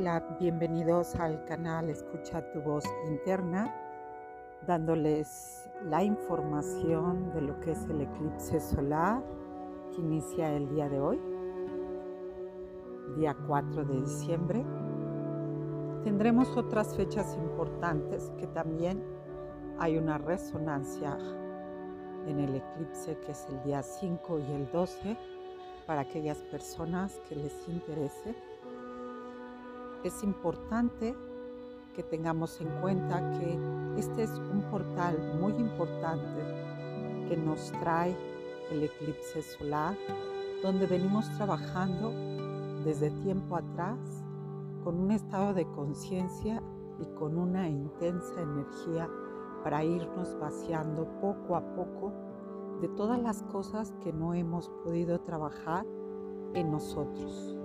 Hola, bienvenidos al canal Escucha tu voz interna, dándoles la información de lo que es el eclipse solar que inicia el día de hoy, día 4 de diciembre. Tendremos otras fechas importantes que también hay una resonancia en el eclipse que es el día 5 y el 12 para aquellas personas que les interese es importante que tengamos en cuenta que este es un portal muy importante que nos trae el eclipse solar, donde venimos trabajando desde tiempo atrás con un estado de conciencia y con una intensa energía para irnos vaciando poco a poco de todas las cosas que no hemos podido trabajar en nosotros.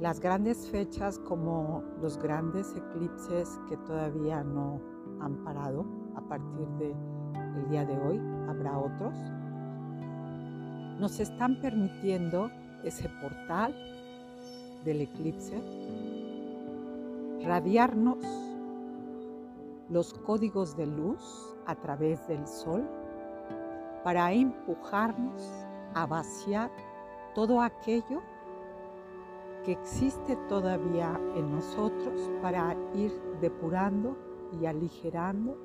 Las grandes fechas como los grandes eclipses que todavía no han parado a partir del el día de hoy, habrá otros, nos están permitiendo ese portal del eclipse radiarnos los códigos de luz a través del sol para empujarnos a vaciar todo aquello que existe todavía en nosotros para ir depurando y aligerando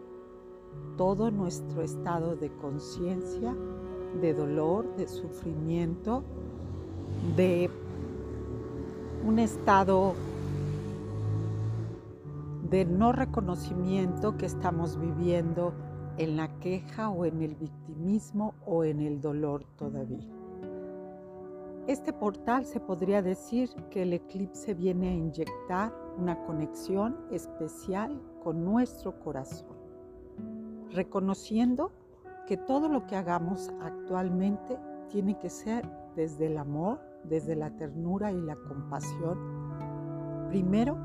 todo nuestro estado de conciencia, de dolor, de sufrimiento, de un estado de no reconocimiento que estamos viviendo en la queja o en el victimismo o en el dolor todavía. Este portal se podría decir que el eclipse viene a inyectar una conexión especial con nuestro corazón, reconociendo que todo lo que hagamos actualmente tiene que ser desde el amor, desde la ternura y la compasión, primero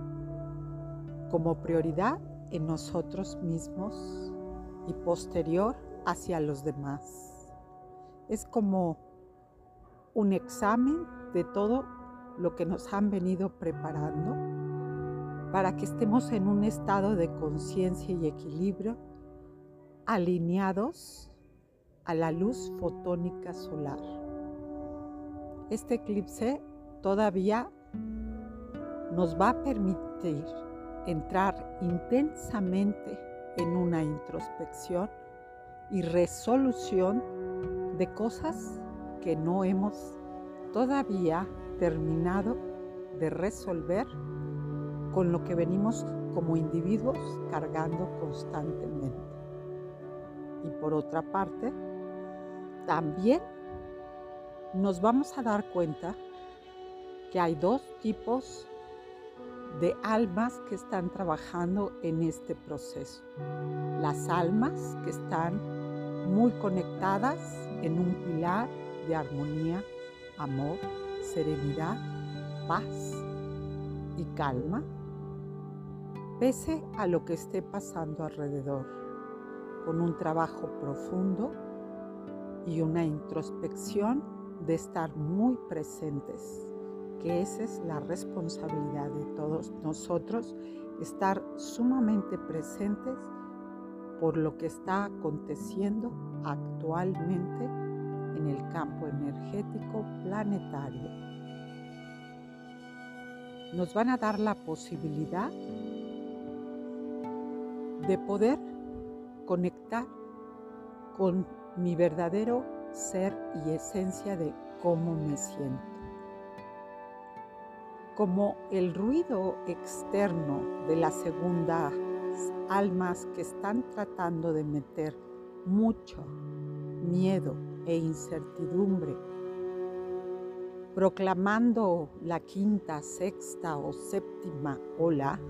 como prioridad en nosotros mismos y posterior hacia los demás. Es como un examen de todo lo que nos han venido preparando para que estemos en un estado de conciencia y equilibrio alineados a la luz fotónica solar. Este eclipse todavía nos va a permitir entrar intensamente en una introspección y resolución de cosas que no hemos todavía terminado de resolver con lo que venimos como individuos cargando constantemente. Y por otra parte, también nos vamos a dar cuenta que hay dos tipos de almas que están trabajando en este proceso. Las almas que están muy conectadas en un pilar de armonía, amor, serenidad, paz y calma, pese a lo que esté pasando alrededor, con un trabajo profundo y una introspección de estar muy presentes, que esa es la responsabilidad de todos nosotros, estar sumamente presentes por lo que está aconteciendo actualmente en el campo energético planetario. Nos van a dar la posibilidad de poder conectar con mi verdadero ser y esencia de cómo me siento. Como el ruido externo de las segundas almas que están tratando de meter mucho miedo, e incertidumbre, proclamando la quinta, sexta o séptima ola,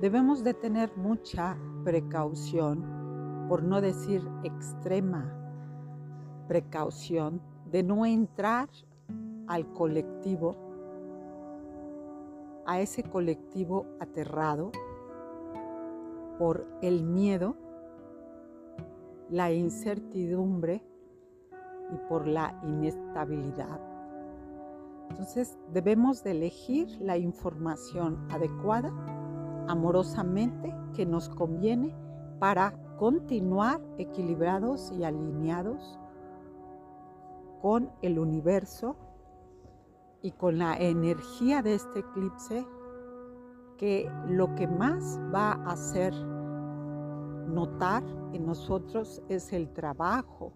debemos de tener mucha precaución, por no decir extrema precaución, de no entrar al colectivo, a ese colectivo aterrado por el miedo, la incertidumbre y por la inestabilidad. Entonces debemos de elegir la información adecuada, amorosamente, que nos conviene para continuar equilibrados y alineados con el universo y con la energía de este eclipse que lo que más va a hacer notar en nosotros es el trabajo,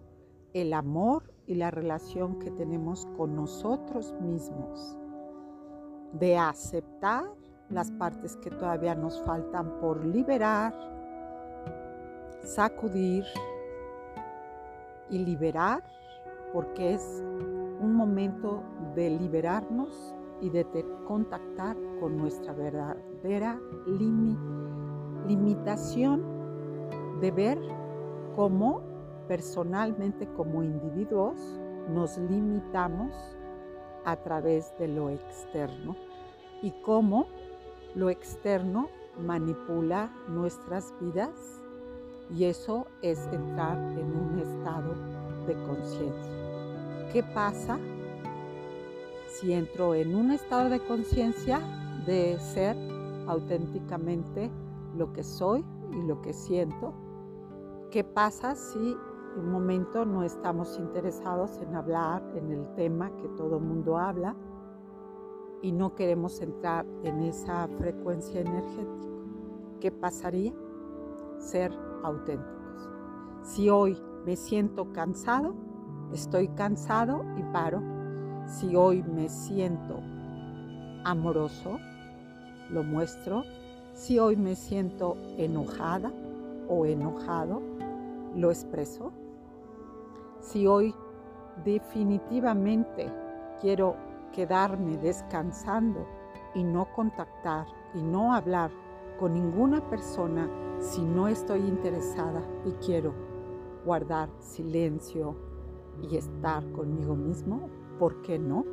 el amor y la relación que tenemos con nosotros mismos, de aceptar las partes que todavía nos faltan por liberar, sacudir y liberar, porque es un momento de liberarnos y de contactar con nuestra verdadera limitación de ver cómo personalmente como individuos nos limitamos a través de lo externo y cómo lo externo manipula nuestras vidas y eso es entrar en un estado de conciencia. ¿Qué pasa si entro en un estado de conciencia de ser auténticamente lo que soy y lo que siento? ¿Qué pasa si un momento no estamos interesados en hablar en el tema que todo mundo habla y no queremos entrar en esa frecuencia energética. ¿Qué pasaría? Ser auténticos. Si hoy me siento cansado, estoy cansado y paro. Si hoy me siento amoroso, lo muestro. Si hoy me siento enojada o enojado, lo expreso. Si hoy definitivamente quiero quedarme descansando y no contactar y no hablar con ninguna persona si no estoy interesada y quiero guardar silencio y estar conmigo mismo, ¿por qué no?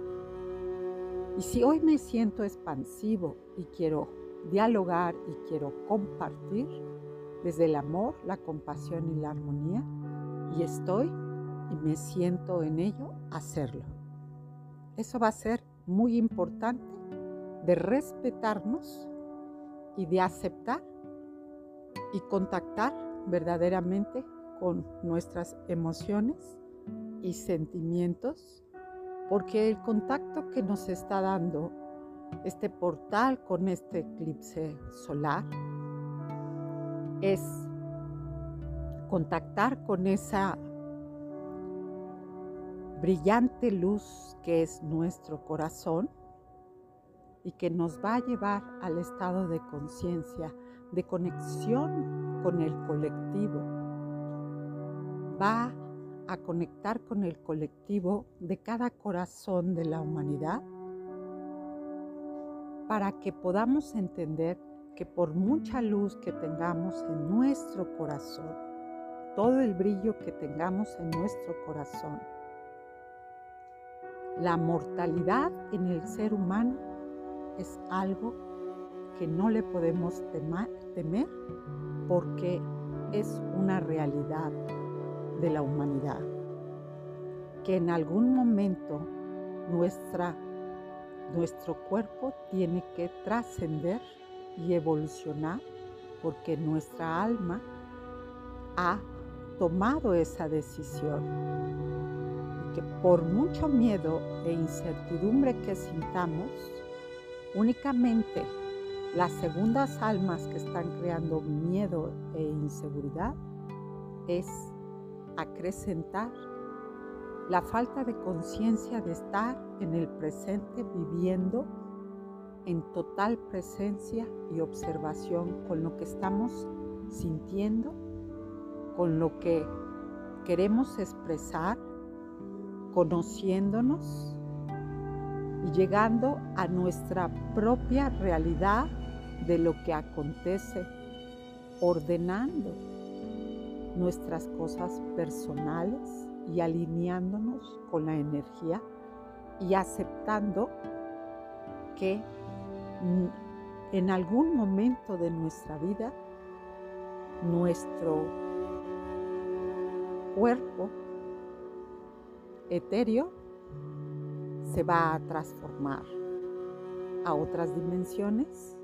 Y si hoy me siento expansivo y quiero dialogar y quiero compartir desde el amor, la compasión y la armonía, y estoy y me siento en ello, hacerlo. Eso va a ser muy importante de respetarnos y de aceptar y contactar verdaderamente con nuestras emociones y sentimientos, porque el contacto que nos está dando este portal con este eclipse solar es contactar con esa brillante luz que es nuestro corazón y que nos va a llevar al estado de conciencia, de conexión con el colectivo. Va a conectar con el colectivo de cada corazón de la humanidad para que podamos entender que por mucha luz que tengamos en nuestro corazón, todo el brillo que tengamos en nuestro corazón, la mortalidad en el ser humano es algo que no le podemos temer porque es una realidad de la humanidad. Que en algún momento nuestra, nuestro cuerpo tiene que trascender y evolucionar porque nuestra alma ha tomado esa decisión por mucho miedo e incertidumbre que sintamos, únicamente las segundas almas que están creando miedo e inseguridad es acrecentar la falta de conciencia de estar en el presente viviendo en total presencia y observación con lo que estamos sintiendo, con lo que queremos expresar conociéndonos y llegando a nuestra propia realidad de lo que acontece, ordenando nuestras cosas personales y alineándonos con la energía y aceptando que en algún momento de nuestra vida nuestro cuerpo etéreo se va a transformar a otras dimensiones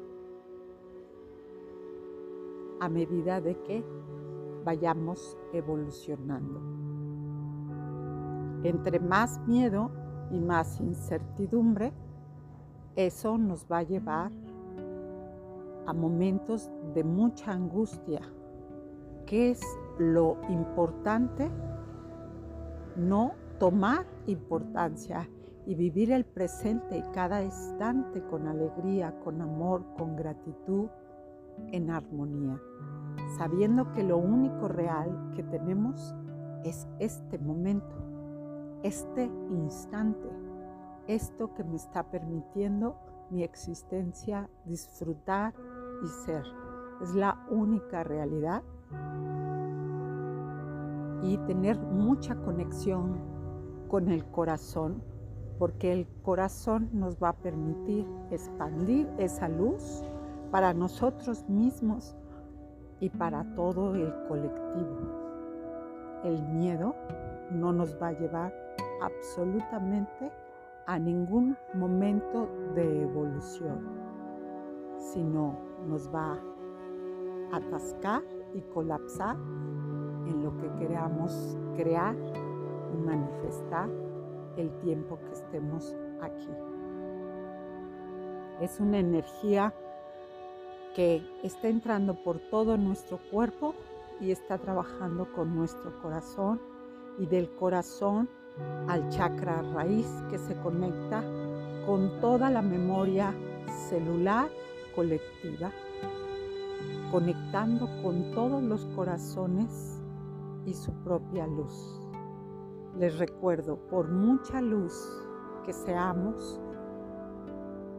a medida de que vayamos evolucionando. Entre más miedo y más incertidumbre, eso nos va a llevar a momentos de mucha angustia. ¿Qué es lo importante? No tomar importancia y vivir el presente y cada instante con alegría, con amor, con gratitud, en armonía, sabiendo que lo único real que tenemos es este momento, este instante, esto que me está permitiendo mi existencia disfrutar y ser. Es la única realidad y tener mucha conexión con el corazón, porque el corazón nos va a permitir expandir esa luz para nosotros mismos y para todo el colectivo. El miedo no nos va a llevar absolutamente a ningún momento de evolución, sino nos va a atascar y colapsar en lo que queramos crear manifestar el tiempo que estemos aquí. Es una energía que está entrando por todo nuestro cuerpo y está trabajando con nuestro corazón y del corazón al chakra raíz que se conecta con toda la memoria celular colectiva, conectando con todos los corazones y su propia luz. Les recuerdo, por mucha luz que seamos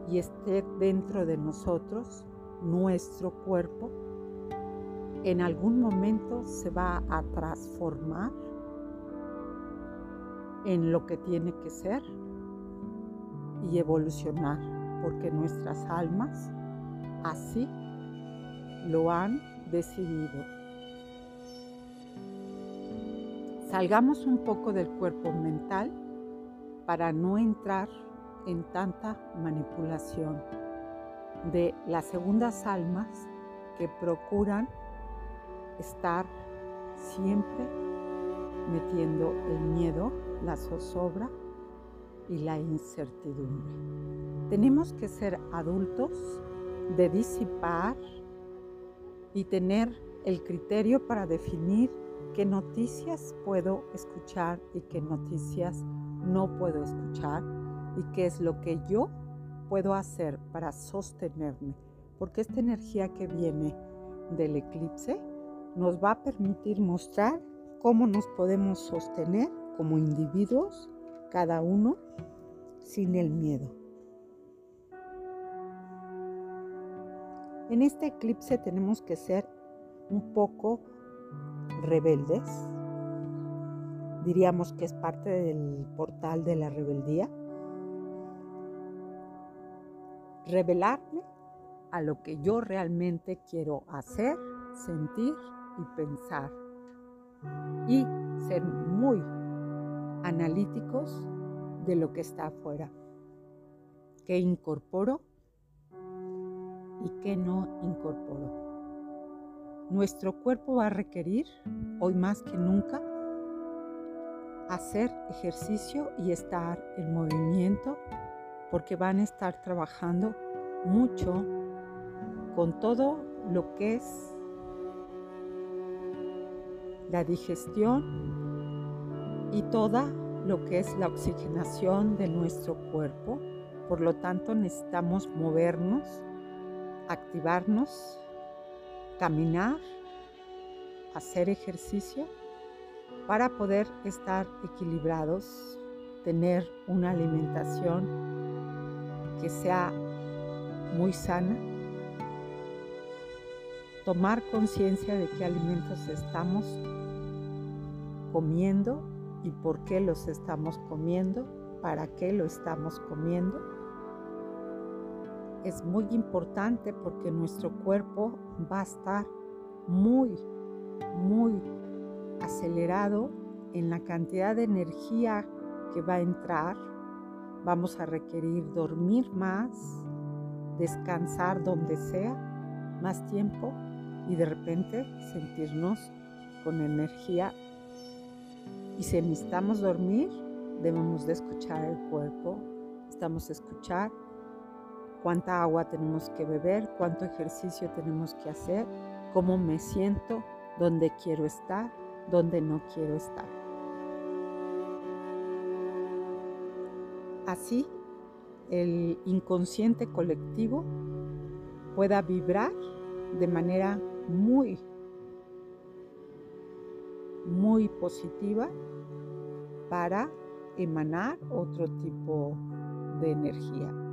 y esté dentro de nosotros, nuestro cuerpo en algún momento se va a transformar en lo que tiene que ser y evolucionar, porque nuestras almas así lo han decidido. Salgamos un poco del cuerpo mental para no entrar en tanta manipulación de las segundas almas que procuran estar siempre metiendo el miedo, la zozobra y la incertidumbre. Tenemos que ser adultos de disipar y tener el criterio para definir qué noticias puedo escuchar y qué noticias no puedo escuchar y qué es lo que yo puedo hacer para sostenerme, porque esta energía que viene del eclipse nos va a permitir mostrar cómo nos podemos sostener como individuos, cada uno, sin el miedo. En este eclipse tenemos que ser un poco rebeldes. Diríamos que es parte del portal de la rebeldía revelarme a lo que yo realmente quiero hacer, sentir y pensar. Y ser muy analíticos de lo que está afuera. ¿Qué incorporo y qué no incorporo? Nuestro cuerpo va a requerir, hoy más que nunca, hacer ejercicio y estar en movimiento porque van a estar trabajando mucho con todo lo que es la digestión y toda lo que es la oxigenación de nuestro cuerpo. Por lo tanto, necesitamos movernos, activarnos, caminar, hacer ejercicio para poder estar equilibrados, tener una alimentación que sea muy sana, tomar conciencia de qué alimentos estamos comiendo y por qué los estamos comiendo, para qué lo estamos comiendo. Es muy importante porque nuestro cuerpo va a estar muy, muy acelerado en la cantidad de energía que va a entrar Vamos a requerir dormir más, descansar donde sea, más tiempo y de repente sentirnos con energía. Y si necesitamos dormir, debemos de escuchar el cuerpo, estamos escuchar cuánta agua tenemos que beber, cuánto ejercicio tenemos que hacer, cómo me siento, dónde quiero estar, dónde no quiero estar. Así, el inconsciente colectivo pueda vibrar de manera muy, muy positiva para emanar otro tipo de energía.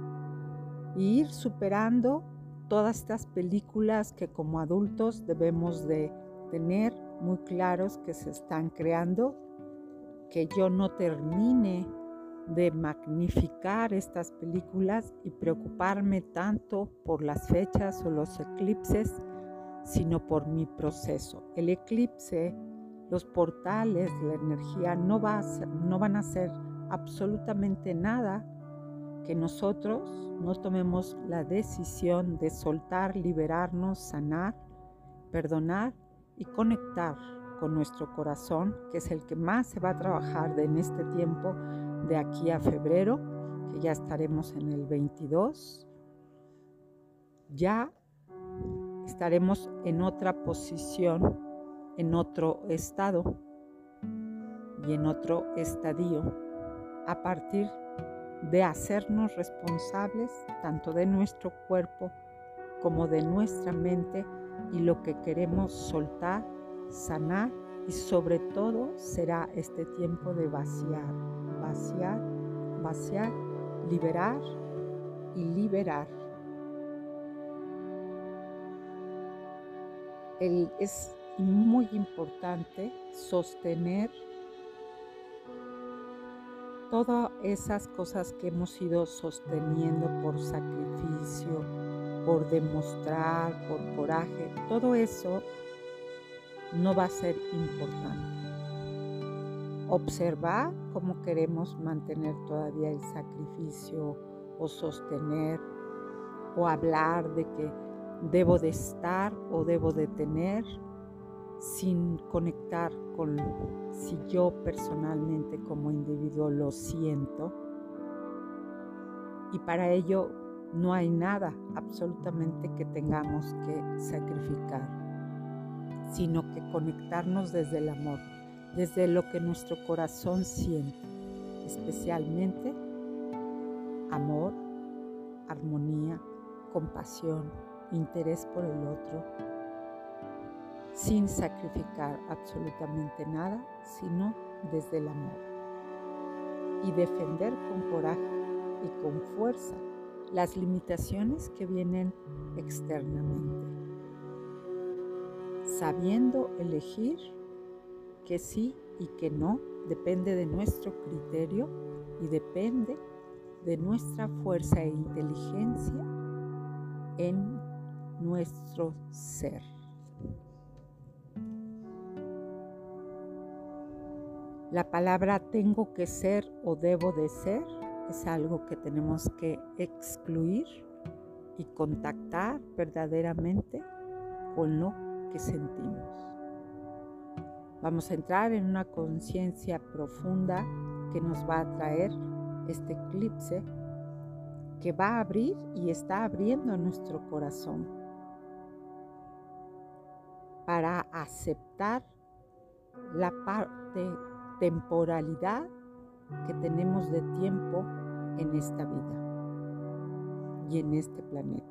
Y ir superando todas estas películas que como adultos debemos de tener muy claros que se están creando, que yo no termine de magnificar estas películas y preocuparme tanto por las fechas o los eclipses, sino por mi proceso. El eclipse, los portales, la energía no, va no van a hacer absolutamente nada que nosotros no tomemos la decisión de soltar, liberarnos, sanar, perdonar y conectar con nuestro corazón, que es el que más se va a trabajar en este tiempo de aquí a febrero, que ya estaremos en el 22, ya estaremos en otra posición, en otro estado y en otro estadio, a partir de hacernos responsables tanto de nuestro cuerpo como de nuestra mente y lo que queremos soltar, sanar y sobre todo será este tiempo de vaciar, vaciar, vaciar, liberar y liberar. es muy importante sostener todas esas cosas que hemos ido sosteniendo por sacrificio, por demostrar, por coraje, todo eso no va a ser importante. Observar cómo queremos mantener todavía el sacrificio o sostener o hablar de que debo de estar o debo de tener sin conectar con si yo personalmente como individuo lo siento. Y para ello no hay nada absolutamente que tengamos que sacrificar sino que conectarnos desde el amor, desde lo que nuestro corazón siente, especialmente amor, armonía, compasión, interés por el otro, sin sacrificar absolutamente nada, sino desde el amor. Y defender con coraje y con fuerza las limitaciones que vienen externamente sabiendo elegir que sí y que no, depende de nuestro criterio y depende de nuestra fuerza e inteligencia en nuestro ser. La palabra tengo que ser o debo de ser es algo que tenemos que excluir y contactar verdaderamente con lo sentimos. Vamos a entrar en una conciencia profunda que nos va a traer este eclipse que va a abrir y está abriendo nuestro corazón para aceptar la parte temporalidad que tenemos de tiempo en esta vida y en este planeta.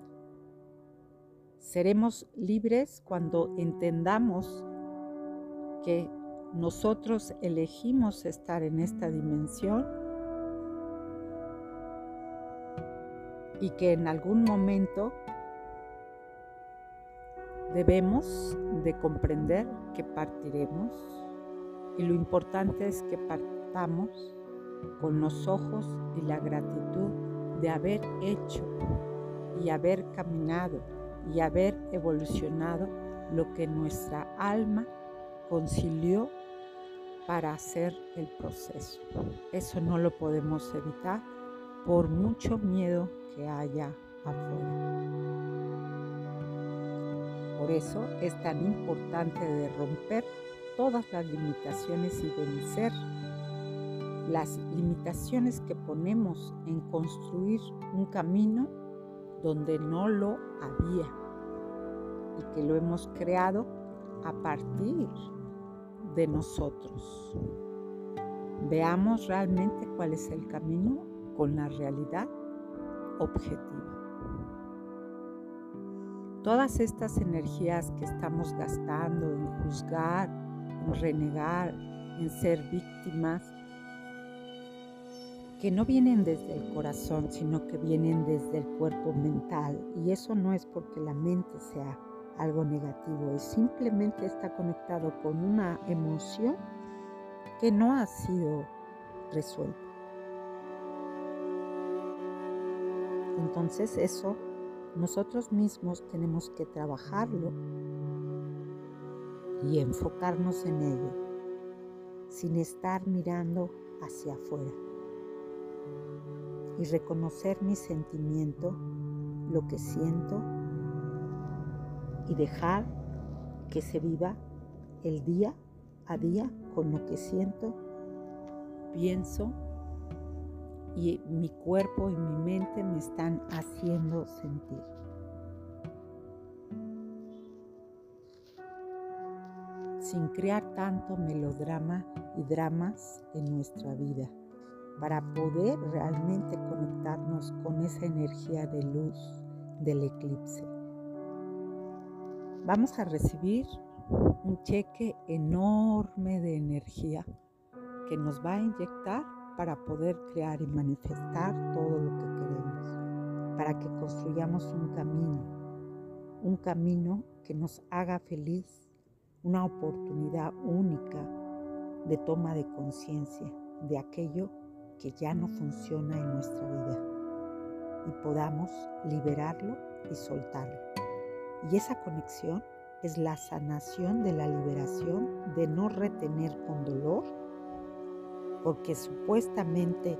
Seremos libres cuando entendamos que nosotros elegimos estar en esta dimensión y que en algún momento debemos de comprender que partiremos y lo importante es que partamos con los ojos y la gratitud de haber hecho y haber caminado y haber evolucionado lo que nuestra alma concilió para hacer el proceso. Eso no lo podemos evitar por mucho miedo que haya afuera. Por eso es tan importante de romper todas las limitaciones y vencer las limitaciones que ponemos en construir un camino donde no lo había y que lo hemos creado a partir de nosotros. Veamos realmente cuál es el camino con la realidad objetiva. Todas estas energías que estamos gastando en juzgar, renegar, en ser víctimas, que no vienen desde el corazón, sino que vienen desde el cuerpo mental. Y eso no es porque la mente sea algo negativo, es simplemente está conectado con una emoción que no ha sido resuelta. Entonces eso nosotros mismos tenemos que trabajarlo y enfocarnos en ello sin estar mirando hacia afuera y reconocer mi sentimiento, lo que siento y dejar que se viva el día a día con lo que siento, pienso y mi cuerpo y mi mente me están haciendo sentir. Sin crear tanto melodrama y dramas en nuestra vida para poder realmente conectarnos con esa energía de luz del eclipse. Vamos a recibir un cheque enorme de energía que nos va a inyectar para poder crear y manifestar todo lo que queremos, para que construyamos un camino, un camino que nos haga feliz, una oportunidad única de toma de conciencia de aquello que ya no funciona en nuestra vida y podamos liberarlo y soltarlo. Y esa conexión es la sanación de la liberación de no retener con dolor, porque supuestamente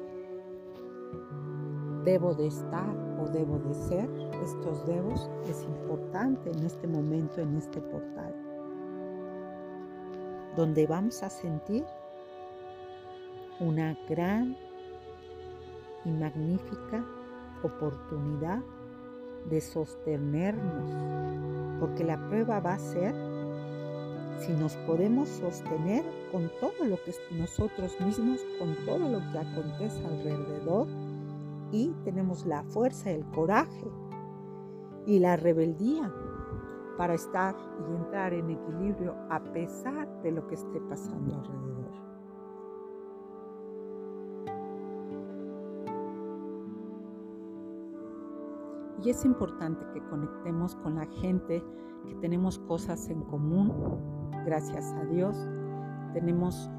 debo de estar o debo de ser, estos debos es importante en este momento, en este portal, donde vamos a sentir una gran y magnífica oportunidad de sostenernos, porque la prueba va a ser si nos podemos sostener con todo lo que nosotros mismos, con todo lo que acontece alrededor y tenemos la fuerza, el coraje y la rebeldía para estar y entrar en equilibrio a pesar de lo que esté pasando alrededor. Y es importante que conectemos con la gente, que tenemos cosas en común, gracias a Dios. Tenemos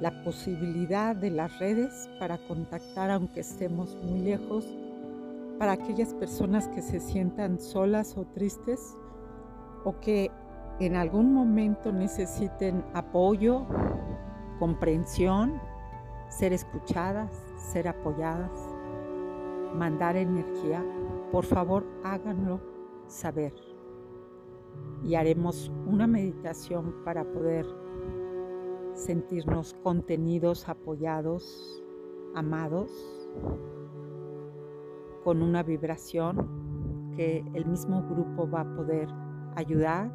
la posibilidad de las redes para contactar aunque estemos muy lejos, para aquellas personas que se sientan solas o tristes o que en algún momento necesiten apoyo, comprensión, ser escuchadas, ser apoyadas mandar energía, por favor háganlo saber. Y haremos una meditación para poder sentirnos contenidos, apoyados, amados, con una vibración que el mismo grupo va a poder ayudar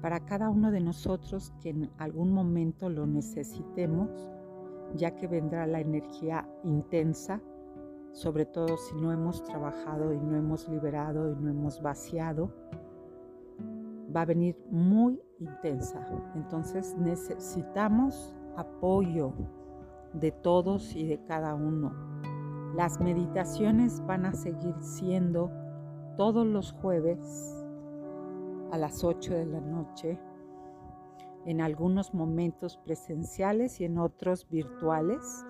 para cada uno de nosotros que en algún momento lo necesitemos, ya que vendrá la energía intensa sobre todo si no hemos trabajado y no hemos liberado y no hemos vaciado, va a venir muy intensa. Entonces necesitamos apoyo de todos y de cada uno. Las meditaciones van a seguir siendo todos los jueves a las 8 de la noche, en algunos momentos presenciales y en otros virtuales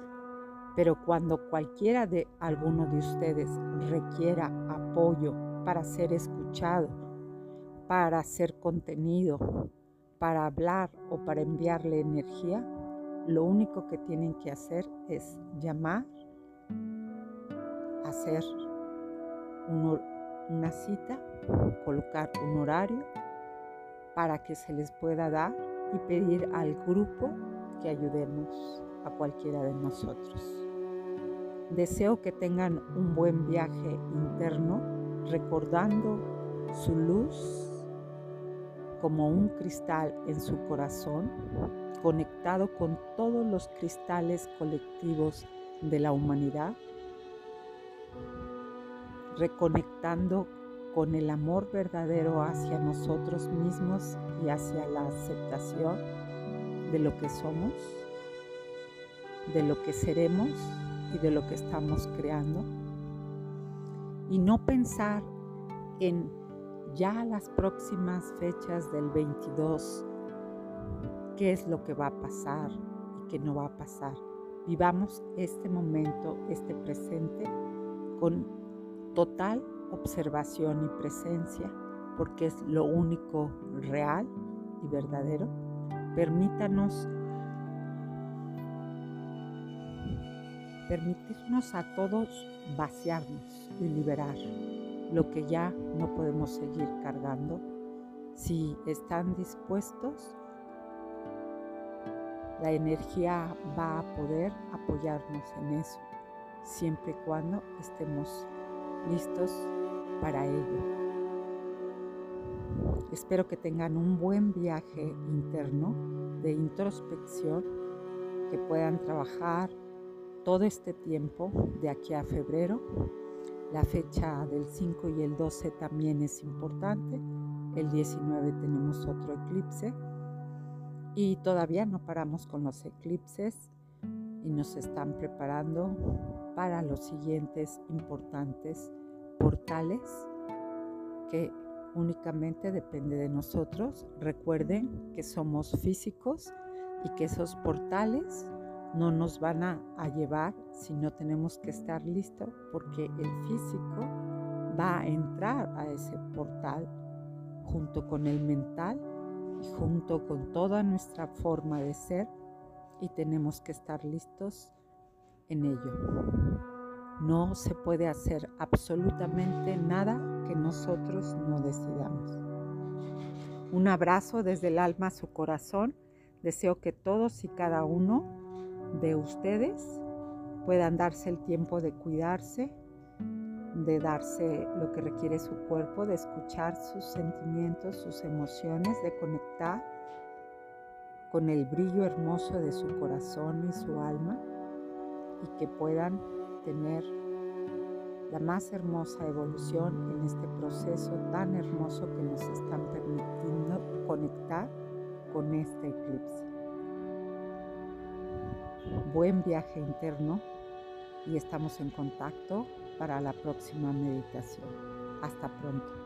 pero cuando cualquiera de alguno de ustedes requiera apoyo para ser escuchado, para ser contenido, para hablar o para enviarle energía, lo único que tienen que hacer es llamar hacer una cita, colocar un horario para que se les pueda dar y pedir al grupo que ayudemos a cualquiera de nosotros. Deseo que tengan un buen viaje interno recordando su luz como un cristal en su corazón, conectado con todos los cristales colectivos de la humanidad, reconectando con el amor verdadero hacia nosotros mismos y hacia la aceptación de lo que somos, de lo que seremos y de lo que estamos creando. Y no pensar en ya las próximas fechas del 22, qué es lo que va a pasar y qué no va a pasar. Vivamos este momento, este presente, con total observación y presencia, porque es lo único real y verdadero. Permítanos permitirnos a todos vaciarnos y liberar lo que ya no podemos seguir cargando. Si están dispuestos, la energía va a poder apoyarnos en eso, siempre y cuando estemos listos para ello. Espero que tengan un buen viaje interno de introspección, que puedan trabajar todo este tiempo de aquí a febrero la fecha del 5 y el 12 también es importante. El 19 tenemos otro eclipse. Y todavía no paramos con los eclipses y nos están preparando para los siguientes importantes portales que únicamente depende de nosotros. Recuerden que somos físicos y que esos portales no nos van a, llevar si no tenemos que estar listos porque el físico va a entrar a ese portal junto con el mental y junto con toda nuestra forma de ser y tenemos que estar listos en ello. No se puede hacer absolutamente nada que nosotros no decidamos. Un abrazo desde el alma a su corazón. Deseo que todos y cada uno de ustedes puedan darse el tiempo de cuidarse, de darse lo que requiere su cuerpo, de escuchar sus sentimientos, sus emociones, de conectar con el brillo hermoso de su corazón y su alma y que puedan tener la más hermosa evolución en este proceso tan hermoso que nos están permitiendo conectar con este eclipse buen viaje interno y estamos en contacto para la próxima meditación. Hasta pronto.